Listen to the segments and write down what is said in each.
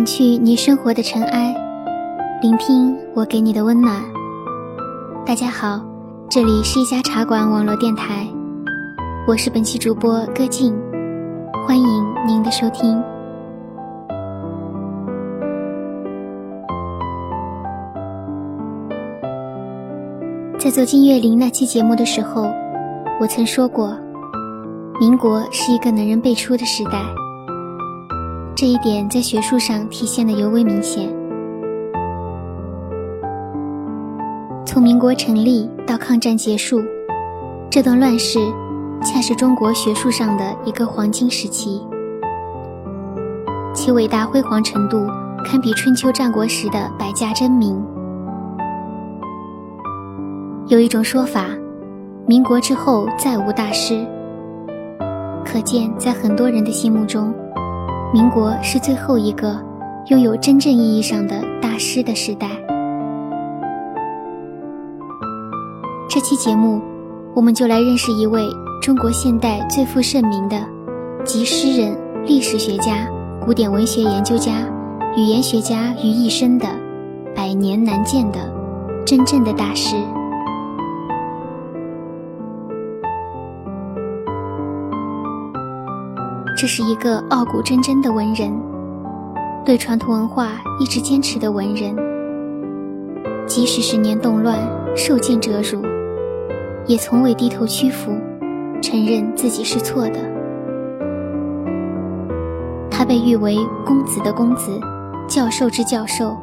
掸去你生活的尘埃，聆听我给你的温暖。大家好，这里是一家茶馆网络电台，我是本期主播歌静，欢迎您的收听。在做金岳霖那期节目的时候，我曾说过，民国是一个能人辈出的时代。这一点在学术上体现的尤为明显。从民国成立到抗战结束，这段乱世恰是中国学术上的一个黄金时期，其伟大辉煌程度堪比春秋战国时的百家争鸣。有一种说法，民国之后再无大师，可见在很多人的心目中。民国是最后一个拥有真正意义上的大师的时代。这期节目，我们就来认识一位中国现代最负盛名的，集诗人、历史学家、古典文学研究家、语言学家于一身的百年难见的真正的大师。这是一个傲骨铮铮的文人，对传统文化一直坚持的文人。即使十年动乱，受尽折辱，也从未低头屈服，承认自己是错的。他被誉为“公子的公子，教授之教授”。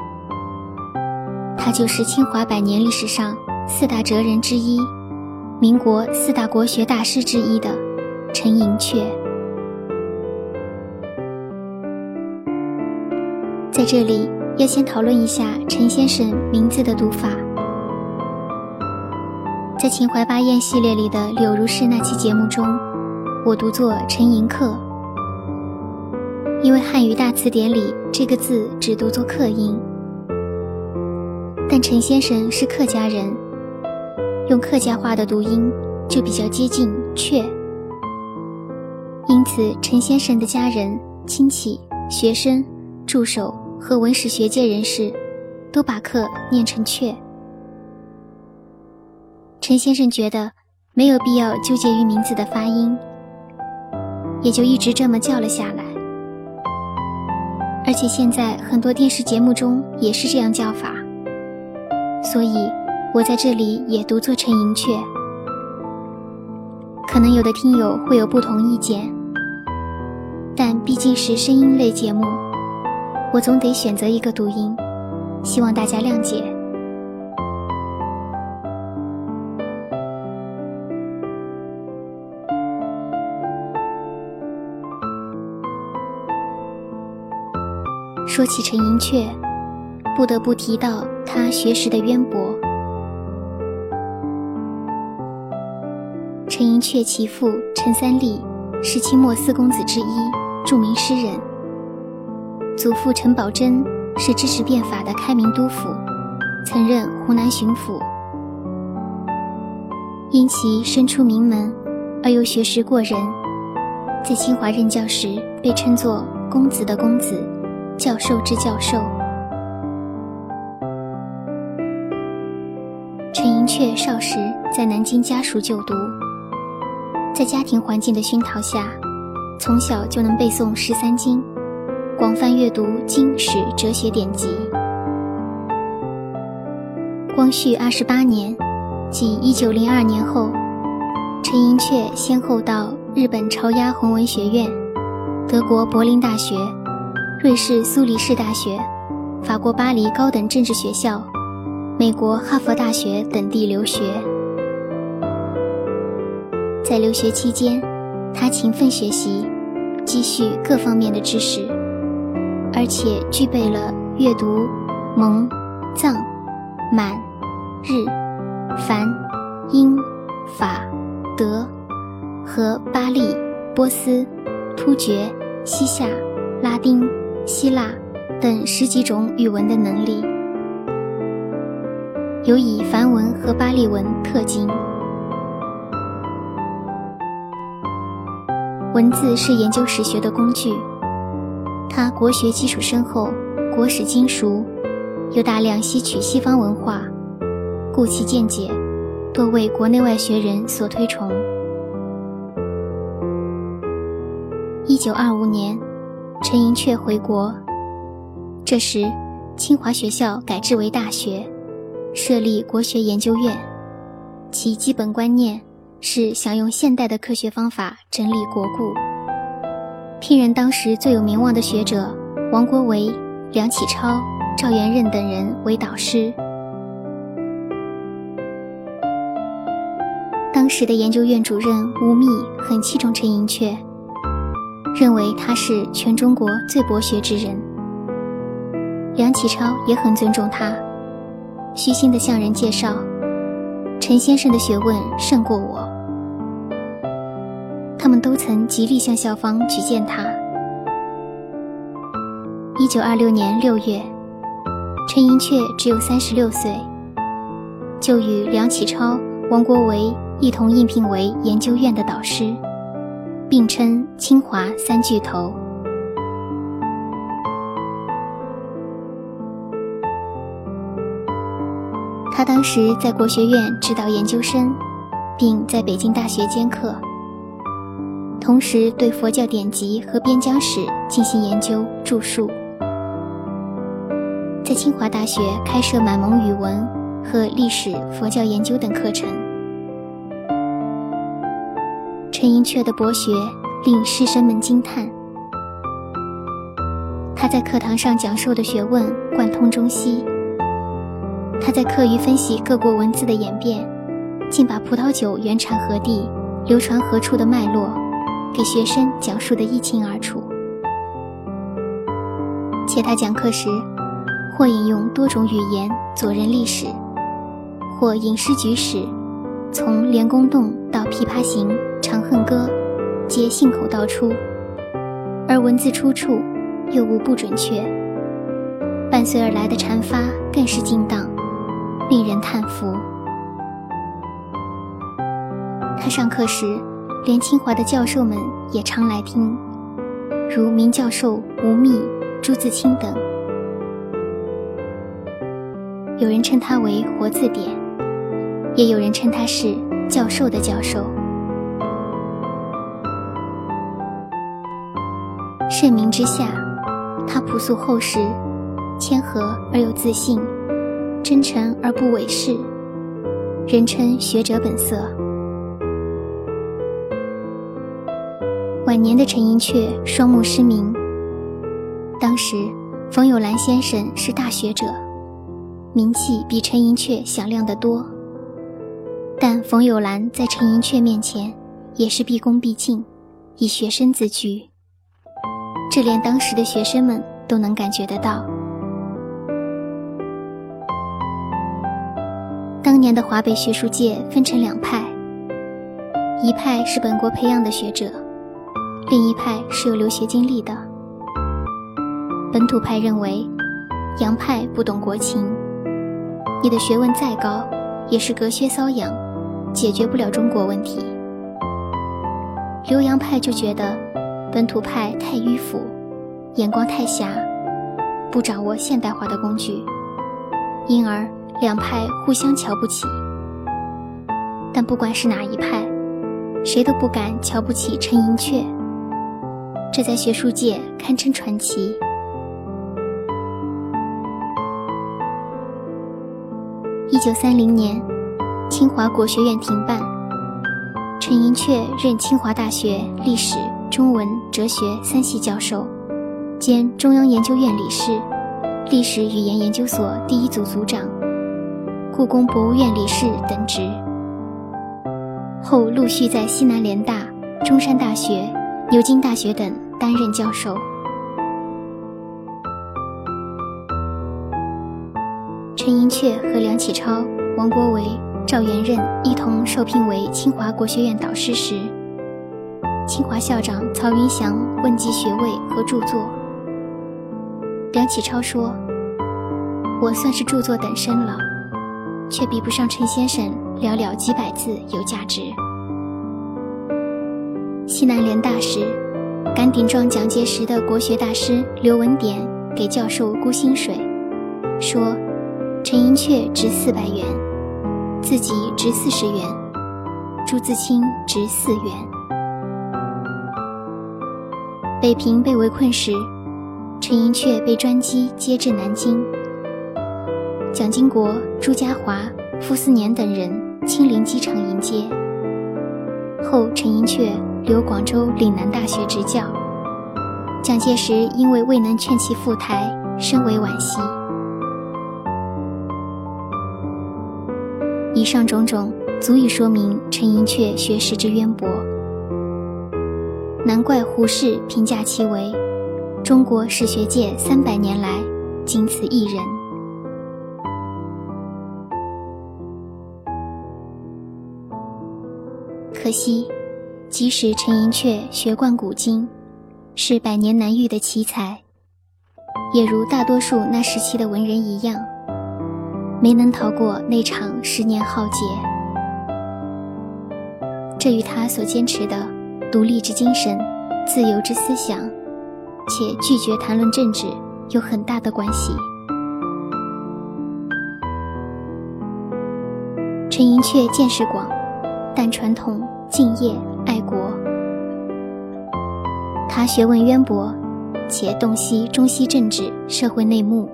他就是清华百年历史上四大哲人之一，民国四大国学大师之一的陈寅恪。这里，要先讨论一下陈先生名字的读法。在秦淮八艳系列里的柳如是那期节目中，我读作陈寅恪，因为汉语大词典里这个字只读作客音。但陈先生是客家人，用客家话的读音就比较接近阙，因此陈先生的家人、亲戚、学生、助手。和文史学界人士都把课念成“阙”。陈先生觉得没有必要纠结于名字的发音，也就一直这么叫了下来。而且现在很多电视节目中也是这样叫法，所以我在这里也读作陈寅恪。可能有的听友会有不同意见，但毕竟是声音类节目。我总得选择一个读音，希望大家谅解。说起陈寅恪，不得不提到他学识的渊博。陈寅恪其父陈三立是清末四公子之一，著名诗人。祖父陈宝箴是支持变法的开明督府，曾任湖南巡抚。因其身出名门，而又学识过人，在清华任教时被称作“公子的公子，教授之教授”。陈寅恪少时在南京家塾就读，在家庭环境的熏陶下，从小就能背诵十三经。广泛阅读经史哲学典籍。光绪二十八年，即一九零二年后，陈寅恪先后到日本朝鸭弘文学院、德国柏林大学、瑞士苏黎世大学、法国巴黎高等政治学校、美国哈佛大学等地留学。在留学期间，他勤奋学习，积蓄各方面的知识。而且具备了阅读蒙、藏、满、日、梵、英、法、德和巴利、波斯、突厥、西夏、拉丁、希腊等十几种语文的能力，尤以梵文和巴利文特精。文字是研究史学的工具。他国学基础深厚，国史精熟，又大量吸取西方文化，故其见解多为国内外学人所推崇。一九二五年，陈寅恪回国，这时清华学校改制为大学，设立国学研究院，其基本观念是想用现代的科学方法整理国故。聘任当时最有名望的学者王国维、梁启超、赵元任等人为导师。当时的研究院主任吴宓很器重陈寅恪，认为他是全中国最博学之人。梁启超也很尊重他，虚心地向人介绍：“陈先生的学问胜过我。”都曾极力向校方举荐他。一九二六年六月，陈寅恪只有三十六岁，就与梁启超、王国维一同应聘为研究院的导师，并称“清华三巨头”。他当时在国学院指导研究生，并在北京大学兼课。同时对佛教典籍和边疆史进行研究著述，在清华大学开设满蒙语文和历史、佛教研究等课程。陈寅恪的博学令师生们惊叹，他在课堂上讲授的学问贯通中西，他在课余分析各国文字的演变，竟把葡萄酒原产何地、流传何处的脉络。给学生讲述的一清二楚，且他讲课时，或引用多种语言佐人历史，或吟诗举史，从莲宫洞到《琵琶行》《长恨歌》，皆信口道出，而文字出处又无不准确，伴随而来的禅发更是精当，令人叹服。他上课时。连清华的教授们也常来听，如明教授吴宓、朱自清等。有人称他为“活字典”，也有人称他是“教授的教授”。盛名之下，他朴素厚实，谦和而有自信，真诚而不伪饰，人称学者本色。晚年的陈寅恪双目失明。当时，冯友兰先生是大学者，名气比陈寅恪响亮得多。但冯友兰在陈寅恪面前也是毕恭毕敬，以学生自居。这连当时的学生们都能感觉得到。当年的华北学术界分成两派，一派是本国培养的学者。另一派是有留学经历的，本土派认为，洋派不懂国情，你的学问再高，也是隔靴搔痒，解决不了中国问题。留洋派就觉得，本土派太迂腐，眼光太狭，不掌握现代化的工具，因而两派互相瞧不起。但不管是哪一派，谁都不敢瞧不起陈寅恪。这在学术界堪称传奇。一九三零年，清华国学院停办，陈寅恪任清华大学历史、中文、哲学三系教授，兼中央研究院理事、历史语言研究所第一组组长、故宫博物院理事等职。后陆续在西南联大、中山大学。牛津大学等担任教授。陈寅恪和梁启超、王国维、赵元任一同受聘为清华国学院导师时，清华校长曹云祥问及学位和著作。梁启超说：“我算是著作等身了，却比不上陈先生寥寥几百字有价值。”西南联大时，敢顶撞蒋介石的国学大师刘文典给教授估薪水，说陈寅恪值四百元，自己值四十元，朱自清值四元。北平被围困时，陈寅恪被专机接至南京，蒋经国、朱家骅、傅斯年等人亲临机场迎接。后陈寅恪留广州岭南大学执教。蒋介石因为未能劝其赴台，深为惋惜。以上种种足以说明陈寅恪学识之渊博，难怪胡适评价其为中国史学界三百年来仅此一人。可惜，即使陈寅恪学贯古今。是百年难遇的奇才，也如大多数那时期的文人一样，没能逃过那场十年浩劫。这与他所坚持的独立之精神、自由之思想，且拒绝谈论政治有很大的关系。陈寅恪见识广，但传统、敬业、爱国。他学问渊博，且洞悉中西政治、社会内幕。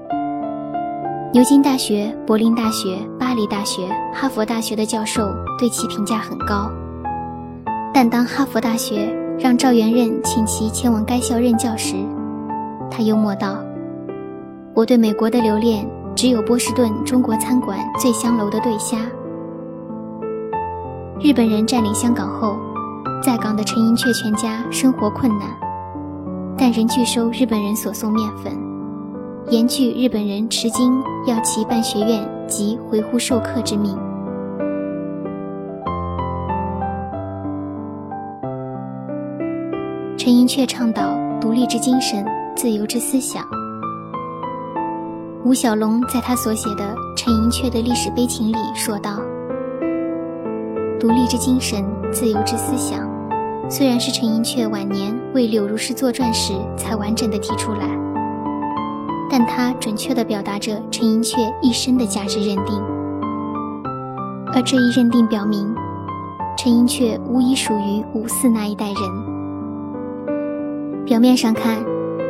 牛津大学、柏林大学、巴黎大学、哈佛大学的教授对其评价很高。但当哈佛大学让赵元任请其前往该校任教时，他幽默道：“我对美国的留恋，只有波士顿中国餐馆醉香楼的对虾。”日本人占领香港后，在港的陈寅恪全家生活困难。但仍拒收日本人所送面粉，严拒日本人持金要其办学院及回沪授课之命。陈寅恪倡导独立之精神、自由之思想。吴小龙在他所写的《陈寅恪的历史悲情》里说道：“独立之精神、自由之思想。”虽然是陈寅恪晚年为柳如是作传时才完整的提出来，但它准确地表达着陈寅恪一生的价值认定。而这一认定表明，陈寅恪无疑属于五四那一代人。表面上看，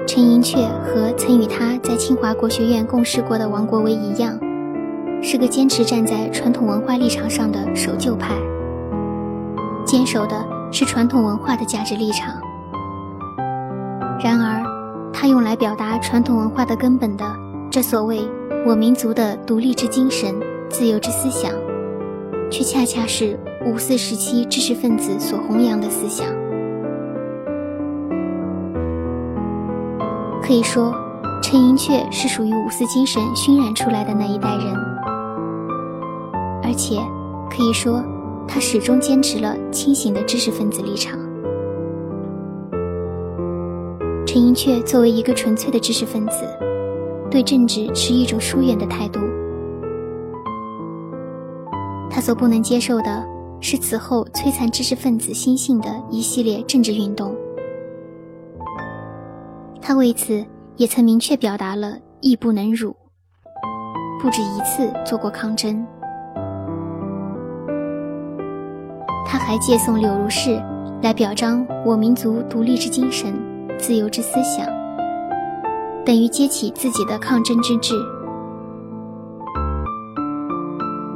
陈寅恪和曾与他在清华国学院共事过的王国维一样，是个坚持站在传统文化立场上的守旧派，坚守的。是传统文化的价值立场。然而，他用来表达传统文化的根本的这所谓我民族的独立之精神、自由之思想，却恰恰是五四时期知识分子所弘扬的思想。可以说，陈寅恪是属于五四精神熏染出来的那一代人，而且可以说。他始终坚持了清醒的知识分子立场。陈寅恪作为一个纯粹的知识分子，对政治持一种疏远的态度。他所不能接受的是此后摧残知识分子心性的一系列政治运动。他为此也曾明确表达了义不能辱，不止一次做过抗争。还借送柳如是，来表彰我民族独立之精神、自由之思想，等于揭起自己的抗争之志。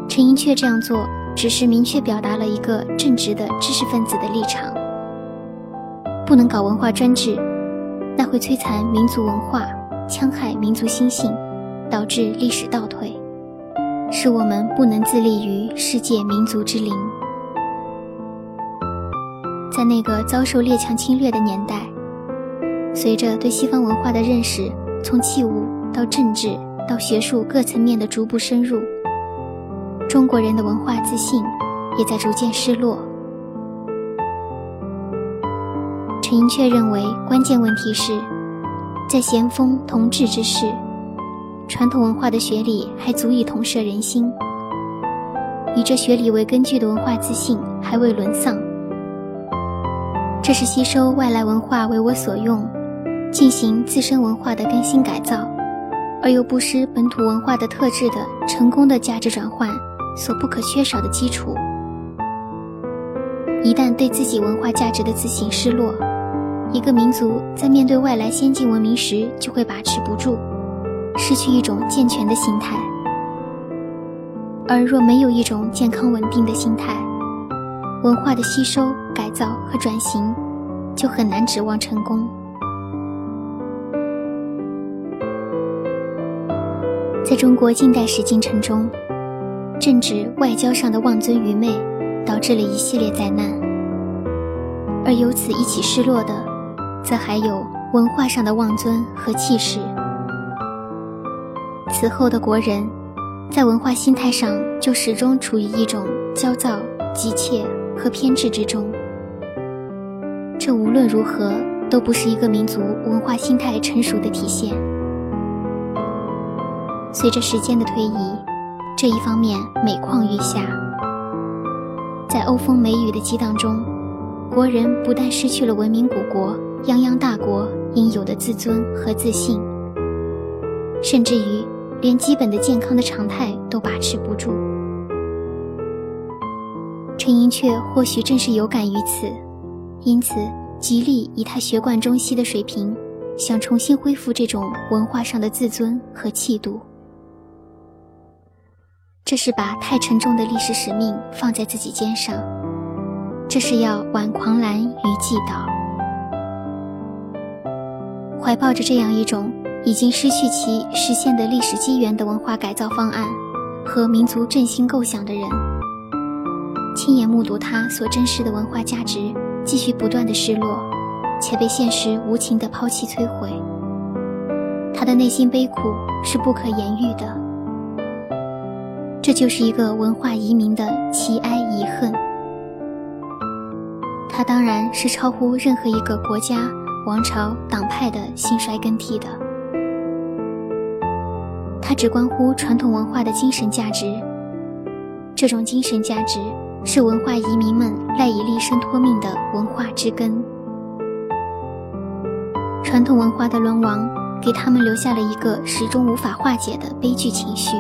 陈寅恪这样做，只是明确表达了一个正直的知识分子的立场：不能搞文化专制，那会摧残民族文化，戕害民族心性，导致历史倒退，使我们不能自立于世界民族之林。在那个遭受列强侵略的年代，随着对西方文化的认识从器物到政治到学术各层面的逐步深入，中国人的文化自信也在逐渐失落。陈寅恪认为，关键问题是，在咸丰同治之世，传统文化的学理还足以统摄人心，以这学理为根据的文化自信还未沦丧。这是吸收外来文化为我所用，进行自身文化的更新改造，而又不失本土文化的特质的成功的价值转换所不可缺少的基础。一旦对自己文化价值的自信失落，一个民族在面对外来先进文明时就会把持不住，失去一种健全的心态。而若没有一种健康稳定的心态，文化的吸收、改造和转型就很难指望成功。在中国近代史进程中，政治外交上的妄尊愚昧导致了一系列灾难，而由此一起失落的，则还有文化上的妄尊和气势。此后的国人，在文化心态上就始终处于一种焦躁、急切和偏执之中。无论如何都不是一个民族文化心态成熟的体现。随着时间的推移，这一方面每况愈下。在欧风美雨的激荡中，国人不但失去了文明古国、泱泱大国应有的自尊和自信，甚至于连基本的健康的常态都把持不住。陈寅恪或许正是有感于此，因此极力以他学贯中西的水平，想重新恢复这种文化上的自尊和气度。这是把太沉重的历史使命放在自己肩上，这是要挽狂澜于既倒。怀抱着这样一种已经失去其实现的历史机缘的文化改造方案和民族振兴构想的人，亲眼目睹他所珍视的文化价值继续不断的失落，且被现实无情的抛弃摧毁，他的内心悲苦是不可言喻的。这就是一个文化移民的奇哀遗恨，它当然是超乎任何一个国家、王朝、党派的兴衰更替的，它只关乎传统文化的精神价值。这种精神价值是文化移民们赖以立身托命的文化之根。传统文化的沦亡，给他们留下了一个始终无法化解的悲剧情绪。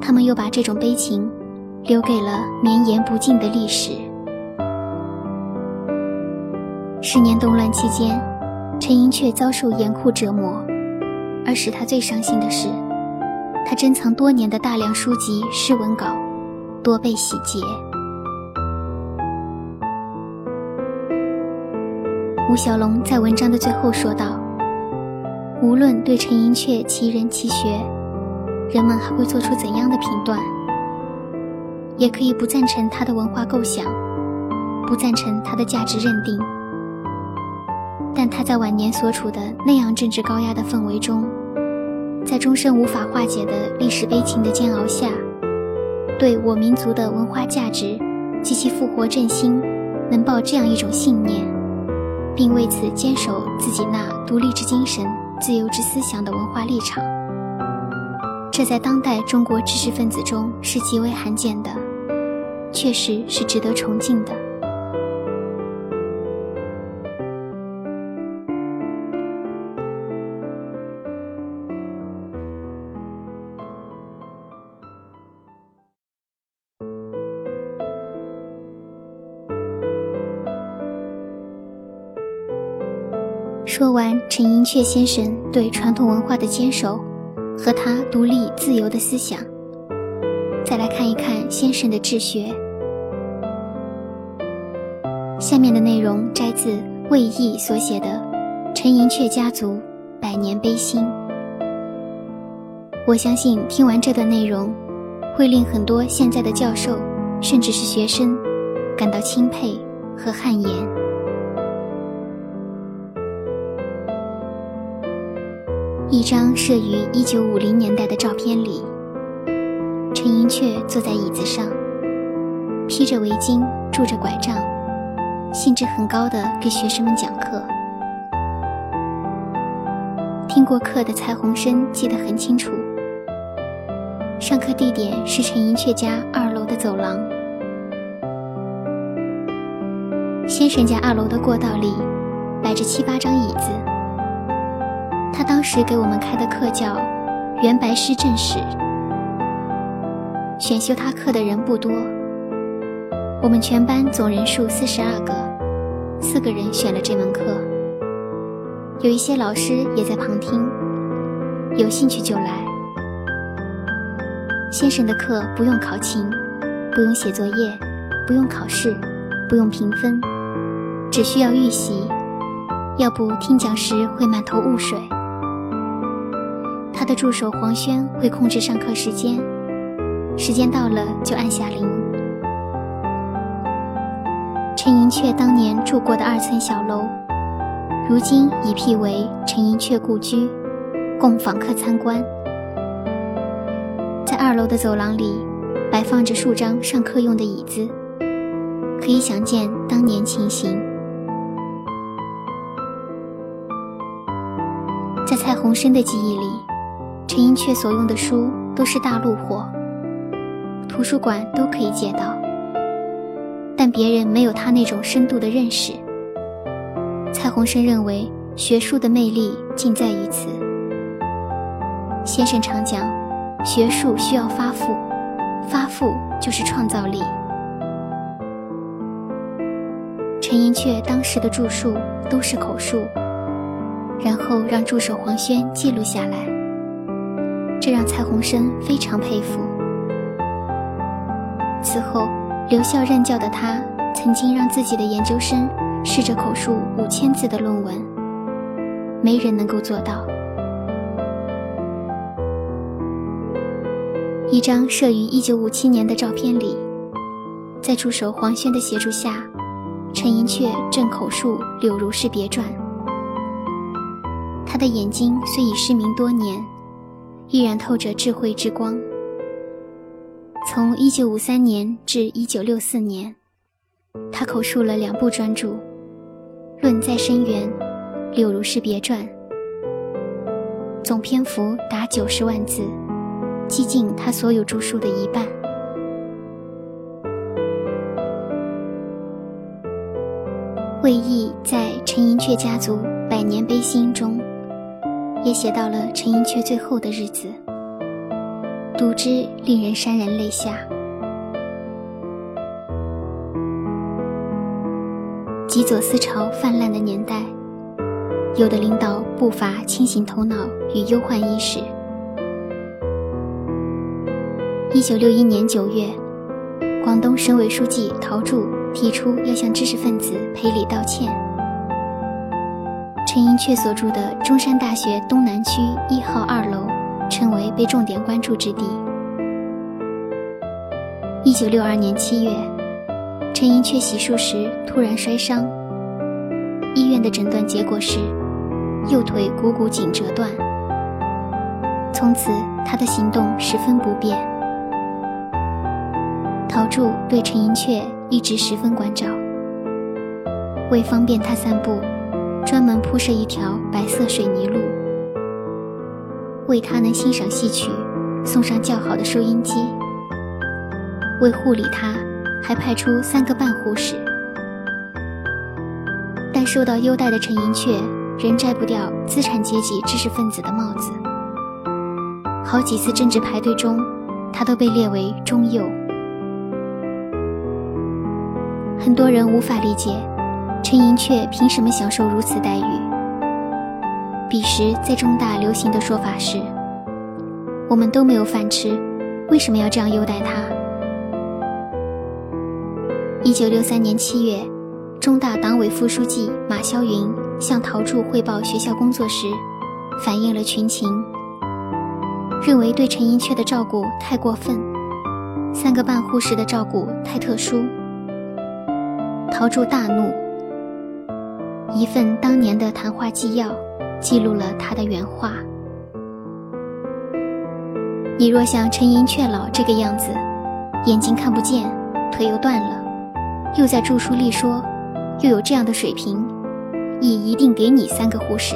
他们又把这种悲情留给了绵延不尽的历史。十年动乱期间，陈寅恪遭受严酷折磨，而使他最伤心的是，他珍藏多年的大量书籍、诗文稿多被洗劫。吴小龙在文章的最后说道：“无论对陈寅恪其人其学。”人们还会做出怎样的评断？也可以不赞成他的文化构想，不赞成他的价值认定，但他在晚年所处的那样政治高压的氛围中，在终身无法化解的历史悲情的煎熬下，对我民族的文化价值及其复活振兴，能抱这样一种信念，并为此坚守自己那独立之精神、自由之思想的文化立场。这在当代中国知识分子中是极为罕见的，确实是值得崇敬的。陈寅恪先生对传统文化的坚守。和他独立自由的思想。再来看一看先生的治学。下面的内容摘自魏毅所写的《陈寅恪家族百年悲心》。我相信听完这段内容，会令很多现在的教授，甚至是学生，感到钦佩和汗颜。一张摄于一九五零年代的照片里，陈寅恪坐在椅子上，披着围巾，拄着拐杖，兴致很高的给学生们讲课。听过课的蔡鸿生记得很清楚。上课地点是陈寅恪家二楼的走廊。先生家二楼的过道里，摆着七八张椅子。他当时给我们开的课叫《元白诗正史》，选修他课的人不多，我们全班总人数四十二个，四个人选了这门课。有一些老师也在旁听，有兴趣就来。先生的课不用考勤，不用写作业，不用考试，不用评分，只需要预习。要不听讲时会满头雾水。他的助手黄轩会控制上课时间，时间到了就按下铃。陈寅恪当年住过的二层小楼。如今已辟为陈寅恪故居，供访客参观。在二楼的走廊里，摆放着数张上课用的椅子，可以想见当年情形。在蔡鸿生的记忆里，陈寅恪所用的书都是大陆货，图书馆都可以借到，但别人没有他那种深度的认识。蔡鸿生认为，学术的魅力尽在于此。先生常讲，学术需要发富，发富就是创造力。陈寅恪当时的著述都是口述，然后让助手黄轩记录下来，这让蔡鸿生非常佩服。此后，留校任教的他，曾经让自己的研究生。试着口述五千字的论文，没人能够做到。一张摄于一九五七年的照片里，在助手黄轩的协助下，陈寅恪正口述《柳如是别传》。他的眼睛虽已失明多年，依然透着智慧之光。从一九五三年至一九六四年，他口述了两部专著。论在深渊，《柳如是别传》总篇幅达九十万字，几近他所有著述的一半。魏毅在《陈寅恪家族百年悲心》中，也写到了陈寅恪最后的日子，读之令人潸然泪下。极左思潮泛滥的年代，有的领导不乏清醒头脑与忧患意识。一九六一年九月，广东省委书记陶铸提出要向知识分子赔礼道歉。陈寅恪所住的中山大学东南区一号二楼，成为被重点关注之地。一九六二年七月。陈寅恪洗漱时突然摔伤，医院的诊断结果是右腿股骨颈折断。从此，他的行动十分不便。陶铸对陈寅恪一直十分关照，为方便他散步，专门铺设一条白色水泥路，为他能欣赏戏曲，送上较好的收音机，为护理他。还派出三个半护士，但受到优待的陈寅恪仍摘不掉资产阶级知识分子的帽子。好几次政治排队中，他都被列为中右。很多人无法理解，陈寅恪凭什么享受如此待遇？彼时在中大流行的说法是：“我们都没有饭吃，为什么要这样优待他？”一九六三年七月，中大党委副书记马霄云向陶铸汇报学校工作时，反映了群情，认为对陈寅恪的照顾太过分，三个半护士的照顾太特殊。陶铸大怒，一份当年的谈话纪要记录了他的原话：“你若像陈寅恪老这个样子，眼睛看不见，腿又断了。”又在著书立说，又有这样的水平，亦一定给你三个护士。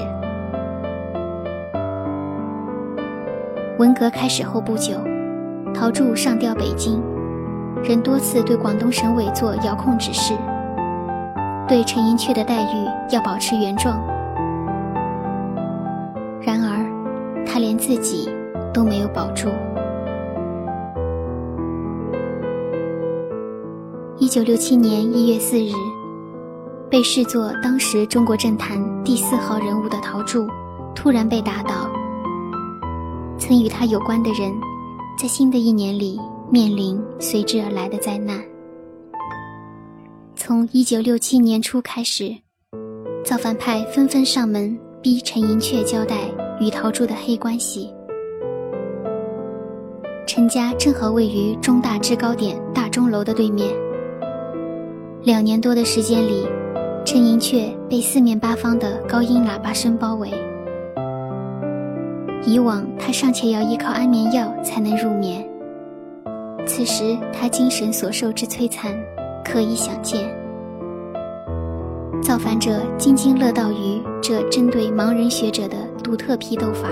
文革开始后不久，陶铸上调北京，仍多次对广东省委做遥控指示，对陈寅恪的待遇要保持原状。然而，他连自己都没有保住。一九六七年一月四日，被视作当时中国政坛第四号人物的陶铸突然被打倒。曾与他有关的人，在新的一年里面临随之而来的灾难。从一九六七年初开始，造反派纷纷上门逼陈寅恪交代与陶铸的黑关系。陈家正好位于中大制高点大钟楼的对面。两年多的时间里，陈寅恪被四面八方的高音喇叭声包围。以往他尚且要依靠安眠药才能入眠，此时他精神所受之摧残，可以想见。造反者津津乐道于这针对盲人学者的独特批斗法，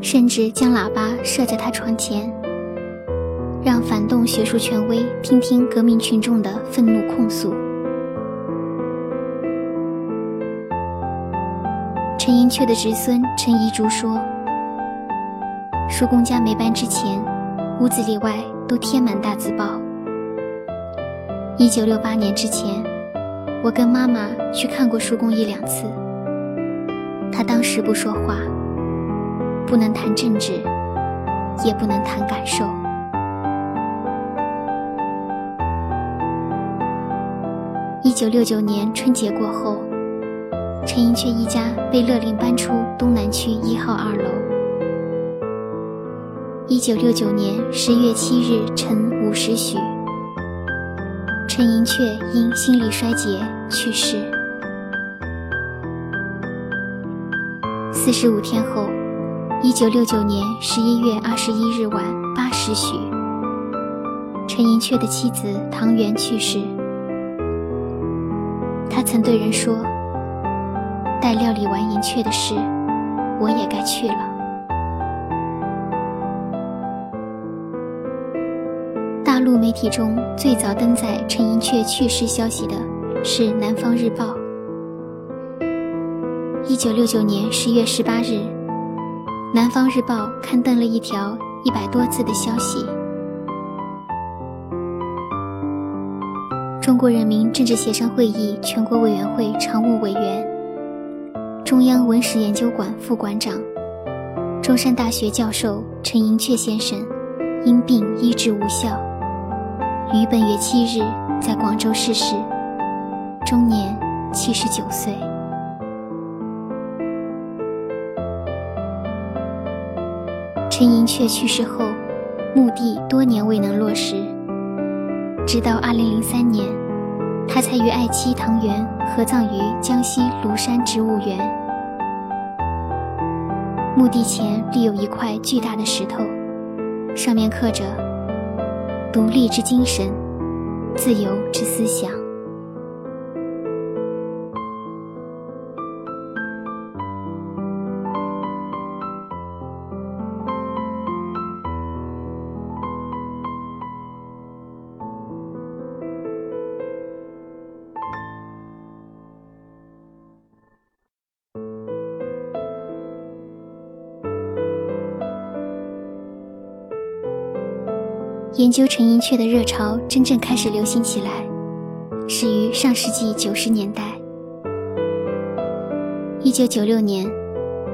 甚至将喇叭设在他床前。让反动学术权威听听革命群众的愤怒控诉。陈寅恪的侄孙陈宜竹说：“叔公家没搬之前，屋子里外都贴满大字报。一九六八年之前，我跟妈妈去看过叔公一两次。他当时不说话，不能谈政治，也不能谈感受。”一九六九年春节过后，陈寅恪一家被勒令搬出东南区一号二楼。一九六九年十月七日晨五时许，陈寅恪因心力衰竭去世。四十五天后，一九六九年十一月二十一日晚八时许，陈寅恪的妻子唐媛去世。他曾对人说：“待料理完银雀的事，我也该去了。”媒体中最早登载陈寅恪去世消息的是《南方日报》。一九六九年十月十八日，《南方日报》刊登了一条一百多字的消息。中国人民政治协商会议全国委员会常务委员、中央文史研究馆副馆长、中山大学教授陈寅恪先生因病医治无效，于本月七日在广州逝世，终年七十九岁。陈寅恪去世后，墓地多年未能落实。直到二零零三年，他才与爱妻唐媛合葬于江西庐山植物园。墓地前立有一块巨大的石头，上面刻着“独立之精神，自由之思想”。研究陈寅恪的热潮真正开始流行起来，始于上世纪九十年代。一九九六年，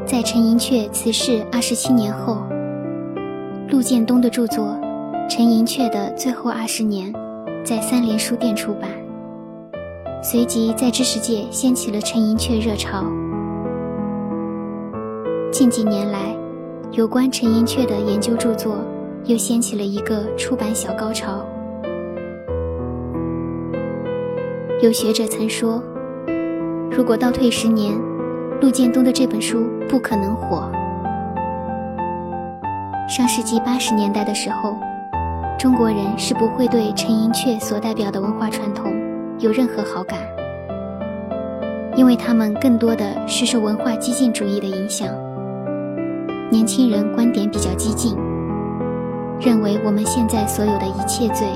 在陈寅恪辞世二十七年后，陆建东的著作《陈寅恪的最后二十年》在三联书店出版，随即在知识界掀起了陈寅恪热潮。近几年来，有关陈寅恪的研究著作。又掀起了一个出版小高潮。有学者曾说，如果倒退十年，陆建东的这本书不可能火。上世纪八十年代的时候，中国人是不会对陈寅恪所代表的文化传统有任何好感，因为他们更多的是受文化激进主义的影响。年轻人观点比较激进。认为我们现在所有的一切罪，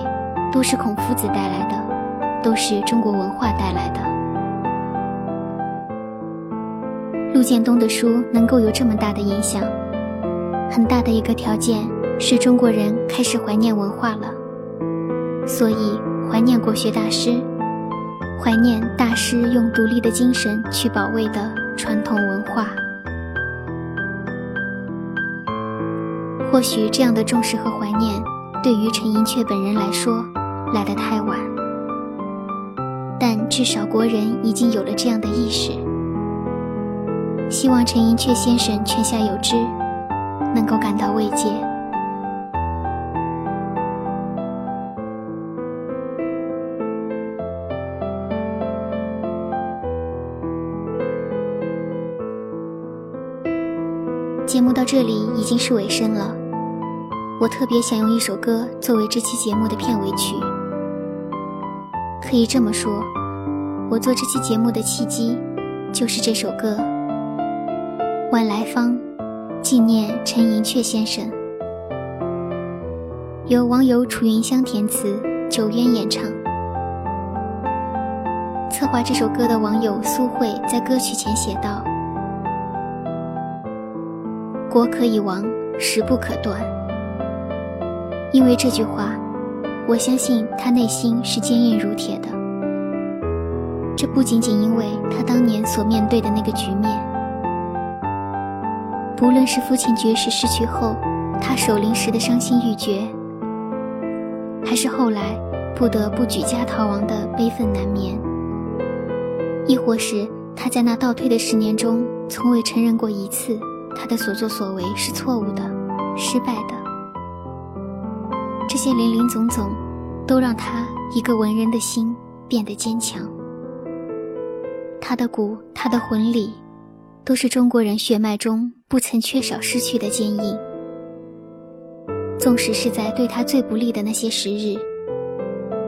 都是孔夫子带来的，都是中国文化带来的。陆建东的书能够有这么大的影响，很大的一个条件是中国人开始怀念文化了，所以怀念国学大师，怀念大师用独立的精神去保卫的传统文或许这样的重视和怀念，对于陈寅恪本人来说来得太晚，但至少国人已经有了这样的意识。希望陈寅恪先生泉下有知，能够感到慰藉。节目到这里已经是尾声了，我特别想用一首歌作为这期节目的片尾曲。可以这么说，我做这期节目的契机就是这首歌。晚来芳，纪念陈寅恪先生。由网友楚云香填词，九渊演唱。策划这首歌的网友苏慧在歌曲前写道：“国可以亡，时不可断。”因为这句话，我相信他内心是坚硬如铁的。这不仅仅因为他当年所面对的那个局面。不论是父亲绝食逝去后，他守灵时的伤心欲绝，还是后来不得不举家逃亡的悲愤难眠，亦或是他在那倒退的十年中，从未承认过一次他的所作所为是错误的、失败的，些林林总总，都让他一个文人的心变得坚强。他的骨，他的魂里。都是中国人血脉中不曾缺少失去的坚硬。纵使是在对他最不利的那些时日，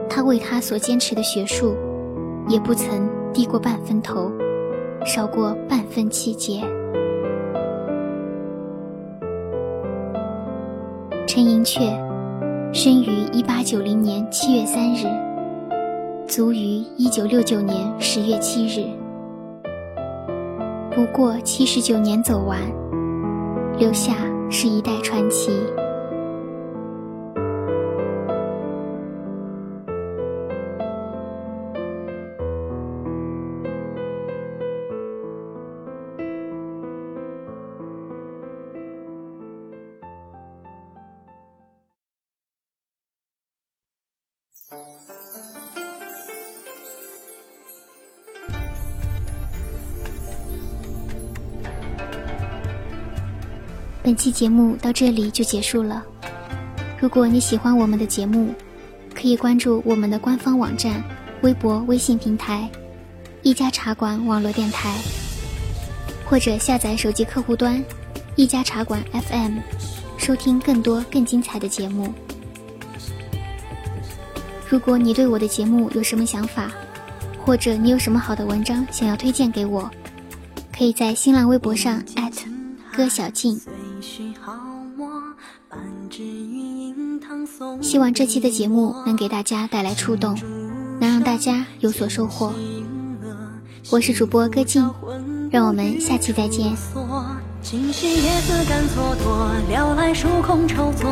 他为他所坚持的学术，也不曾低过半分头，少过半分气节。陈寅恪，生于一八九零年七月三日，卒于一九六九年十月七日。不过七十九年走完，留下是一代传奇。本期节目到这里就结束了。如果你喜欢我们的节目，可以关注我们的官方网站、微博、微信平台“一家茶馆网络电台”，或者下载手机客户端“一家茶馆 FM”，收听更多更精彩的节目。如果你对我的节目有什么想法，或者你有什么好的文章想要推荐给我，可以在新浪微博上歌小静。希望这期的节目能给大家带来触动，能让大家有所收获。我是主播歌静，让我们下期再见。清溪叶子干蹉跎，撩来疏空愁作。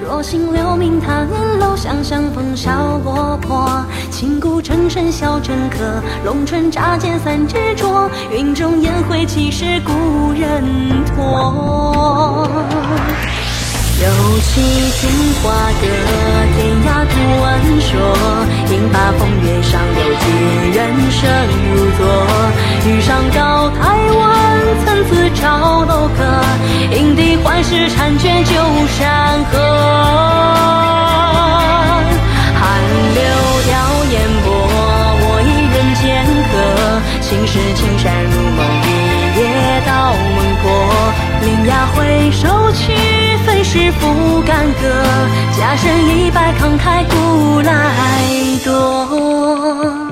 若心留名叹楼，想相逢笑落魄。情故成深笑成客，龙唇乍见三执着。云中烟灰岂是故人托？有气镜花歌，天涯独闻说。应把风月上有几人生如昨？遇上高台湾，参差照楼阁。引笛换时婵娟旧山河。寒流凋烟波，我一人剑客。青石青山如梦，一夜到梦破。铃芽回首去。是负干戈，家身一败慷慨古来多。